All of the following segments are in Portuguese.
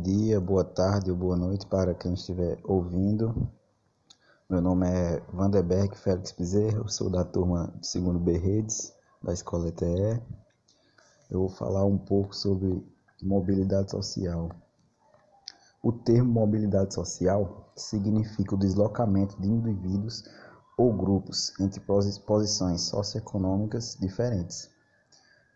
dia, boa tarde ou boa noite para quem estiver ouvindo. Meu nome é Vanderberg Félix Bezerra, sou da turma do segundo B Redes, da escola ETE. Eu vou falar um pouco sobre mobilidade social. O termo mobilidade social significa o deslocamento de indivíduos ou grupos entre posições socioeconômicas diferentes.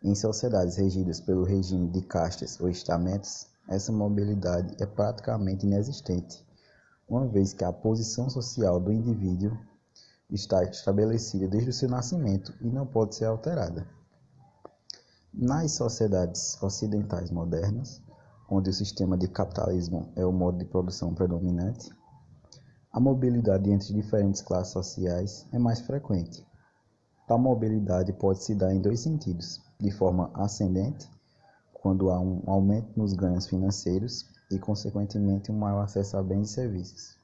Em sociedades regidas pelo regime de castas ou estamentos, essa mobilidade é praticamente inexistente, uma vez que a posição social do indivíduo está estabelecida desde o seu nascimento e não pode ser alterada. Nas sociedades ocidentais modernas, onde o sistema de capitalismo é o modo de produção predominante, a mobilidade entre diferentes classes sociais é mais frequente. Tal mobilidade pode se dar em dois sentidos: de forma ascendente, quando há um aumento nos ganhos financeiros e, consequentemente, um maior acesso a bens e serviços,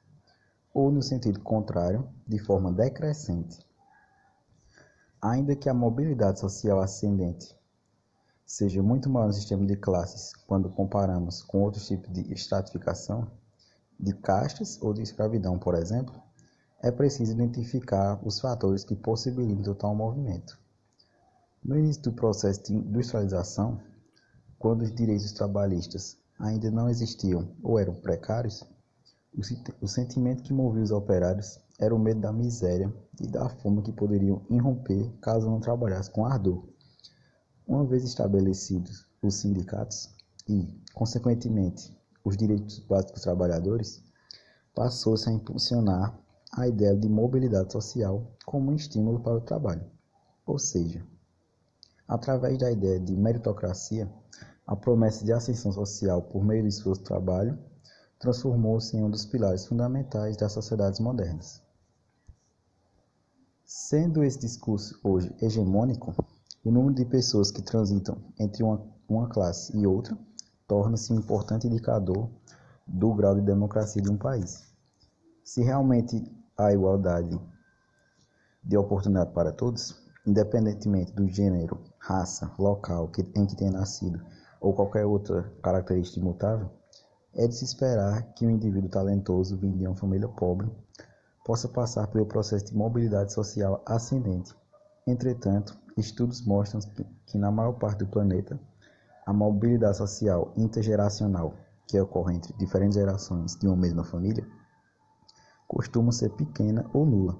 ou no sentido contrário, de forma decrescente. Ainda que a mobilidade social ascendente seja muito maior no sistema de classes quando comparamos com outros tipos de estratificação, de castas ou de escravidão, por exemplo, é preciso identificar os fatores que possibilitam tal movimento. No início do processo de industrialização, quando os direitos trabalhistas ainda não existiam ou eram precários, o sentimento que movia os operários era o medo da miséria e da fome que poderiam irromper caso não trabalhassem com ardor. Uma vez estabelecidos os sindicatos e, consequentemente, os direitos básicos dos trabalhadores, passou-se a impulsionar a ideia de mobilidade social como um estímulo para o trabalho. Ou seja, através da ideia de meritocracia, a promessa de ascensão social por meio do esforço trabalho transformou-se em um dos pilares fundamentais das sociedades modernas. Sendo esse discurso hoje hegemônico, o número de pessoas que transitam entre uma, uma classe e outra torna-se um importante indicador do grau de democracia de um país. Se realmente há igualdade de oportunidade para todos, independentemente do gênero, raça, local em que tenha nascido ou qualquer outra característica imutável, é de se esperar que um indivíduo talentoso vindo de uma família pobre possa passar pelo processo de mobilidade social ascendente. Entretanto, estudos mostram que, que na maior parte do planeta a mobilidade social intergeracional, que ocorre entre diferentes gerações de uma mesma família, costuma ser pequena ou nula,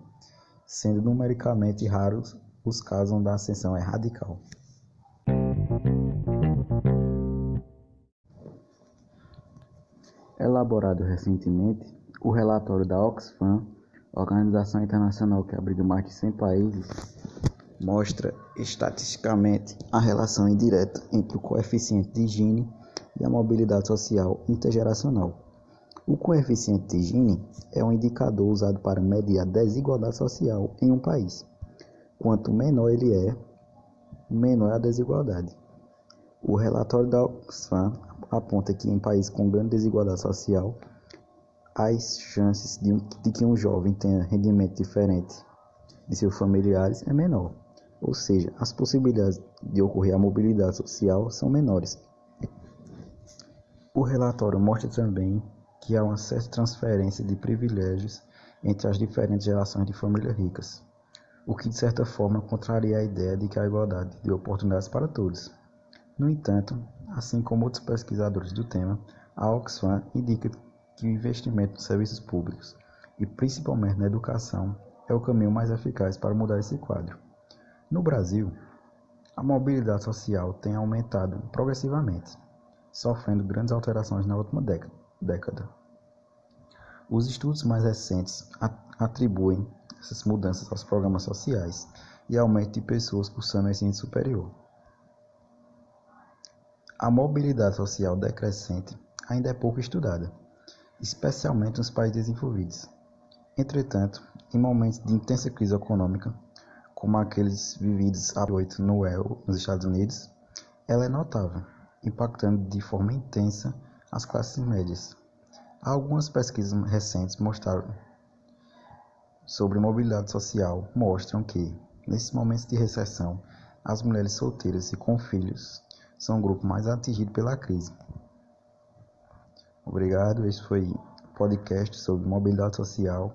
sendo numericamente raros os casos onde a ascensão é radical. Elaborado recentemente, o relatório da Oxfam, organização internacional que abriga mais de 100 países, mostra estatisticamente a relação indireta entre o coeficiente de Gini e a mobilidade social intergeracional. O coeficiente de Gini é um indicador usado para medir a desigualdade social em um país. Quanto menor ele é, menor é a desigualdade. O relatório da Oxfam aponta que em países com grande desigualdade social, as chances de, um, de que um jovem tenha rendimento diferente de seus familiares é menor ou seja, as possibilidades de ocorrer a mobilidade social são menores. O relatório mostra também que há uma certa transferência de privilégios entre as diferentes gerações de famílias ricas, o que de certa forma contraria a ideia de que há igualdade de oportunidades para todos. No entanto, assim como outros pesquisadores do tema, a Oxfam indica que o investimento nos serviços públicos, e principalmente na educação, é o caminho mais eficaz para mudar esse quadro. No Brasil, a mobilidade social tem aumentado progressivamente, sofrendo grandes alterações na última década. Os estudos mais recentes atribuem essas mudanças aos programas sociais e aumento de pessoas cursando ensino superior. A mobilidade social decrescente ainda é pouco estudada, especialmente nos países desenvolvidos. Entretanto, em momentos de intensa crise econômica, como aqueles vividos há oito no EL nos Estados Unidos, ela é notável, impactando de forma intensa as classes médias. Algumas pesquisas recentes mostraram sobre mobilidade social mostram que, nesses momentos de recessão, as mulheres solteiras e com filhos são o grupo mais atingido pela crise. Obrigado. Esse foi podcast sobre mobilidade social